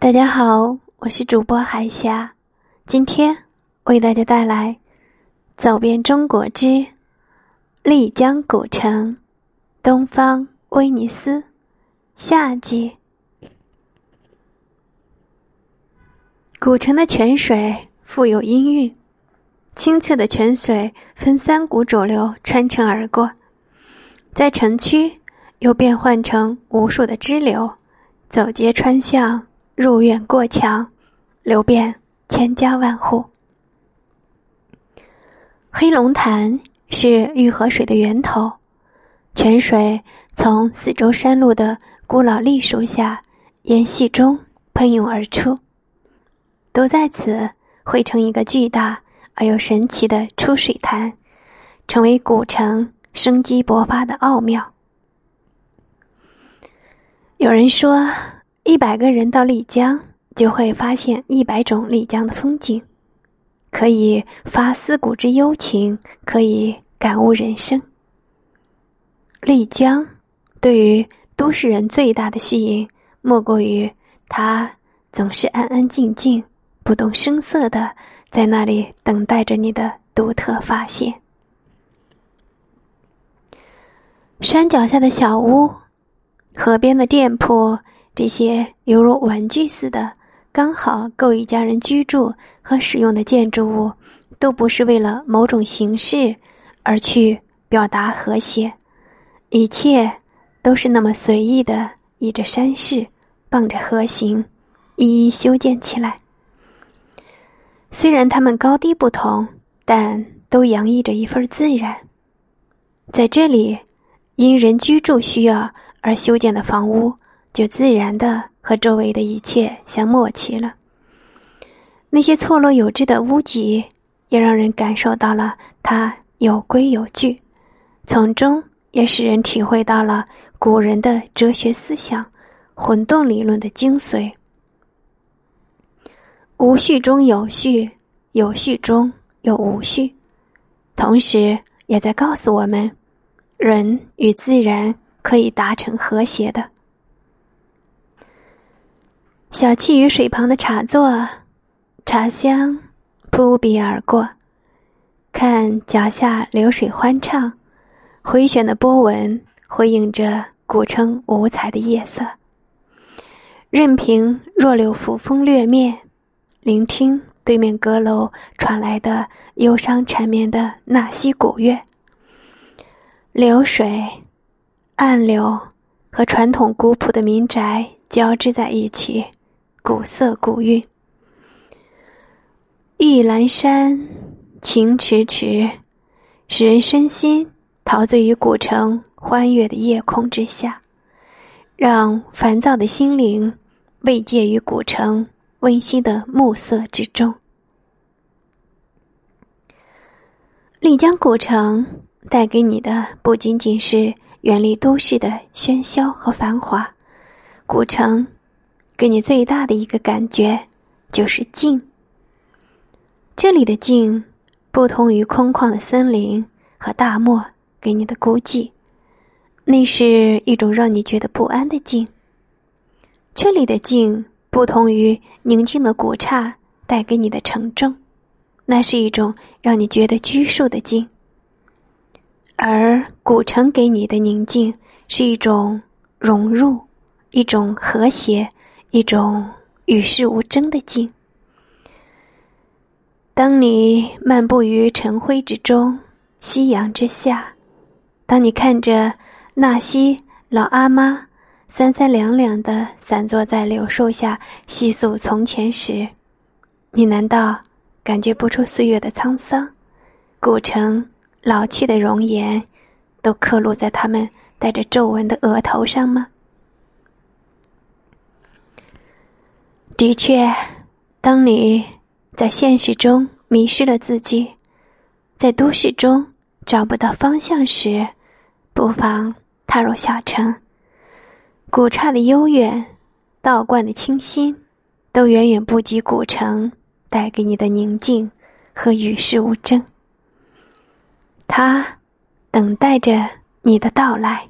大家好，我是主播海霞，今天为大家带来《走遍中国之丽江古城东方威尼斯》夏季。古城的泉水富有音韵，清澈的泉水分三股主流穿城而过，在城区又变换成无数的支流，走街穿巷。入院过墙，流遍千家万户。黑龙潭是玉河水的源头，泉水从四周山路的古老栗树下沿隙中喷涌而出，都在此汇成一个巨大而又神奇的出水潭，成为古城生机勃发的奥妙。有人说。一百个人到丽江，就会发现一百种丽江的风景，可以发思古之幽情，可以感悟人生。丽江对于都市人最大的吸引，莫过于它总是安安静静、不动声色的在那里等待着你的独特发现。山脚下的小屋，河边的店铺。这些犹如玩具似的、刚好够一家人居住和使用的建筑物，都不是为了某种形式而去表达和谐，一切都是那么随意的依着山势，傍着河形，一一修建起来。虽然它们高低不同，但都洋溢着一份自然。在这里，因人居住需要而修建的房屋。就自然的和周围的一切相默契了。那些错落有致的屋脊，也让人感受到了它有规有矩，从中也使人体会到了古人的哲学思想——混沌理论的精髓。无序中有序，有序中有无序，同时也在告诉我们，人与自然可以达成和谐的。小憩于水旁的茶座，茶香扑鼻而过，看脚下流水欢唱，回旋的波纹回应着古城五彩的夜色。任凭弱柳扶风掠面，聆听对面阁楼传来的忧伤缠绵的纳西古乐。流水、暗流和传统古朴的民宅交织在一起。古色古韵，玉兰山情迟迟，使人身心陶醉于古城欢悦的夜空之下，让烦躁的心灵慰藉于古城温馨的暮色之中。丽江古城带给你的不仅仅是远离都市的喧嚣和繁华，古城。给你最大的一个感觉，就是静。这里的静，不同于空旷的森林和大漠给你的孤寂，那是一种让你觉得不安的静。这里的静，不同于宁静的古刹带给你的沉重，那是一种让你觉得拘束的静。而古城给你的宁静，是一种融入，一种和谐。一种与世无争的静。当你漫步于晨辉之中，夕阳之下，当你看着纳西老阿妈三三两两的散坐在柳树下细诉从前时，你难道感觉不出岁月的沧桑？古城老去的容颜，都刻录在他们带着皱纹的额头上吗？的确，当你在现实中迷失了自己，在都市中找不到方向时，不妨踏入小城。古刹的悠远，道观的清新，都远远不及古城带给你的宁静和与世无争。它等待着你的到来。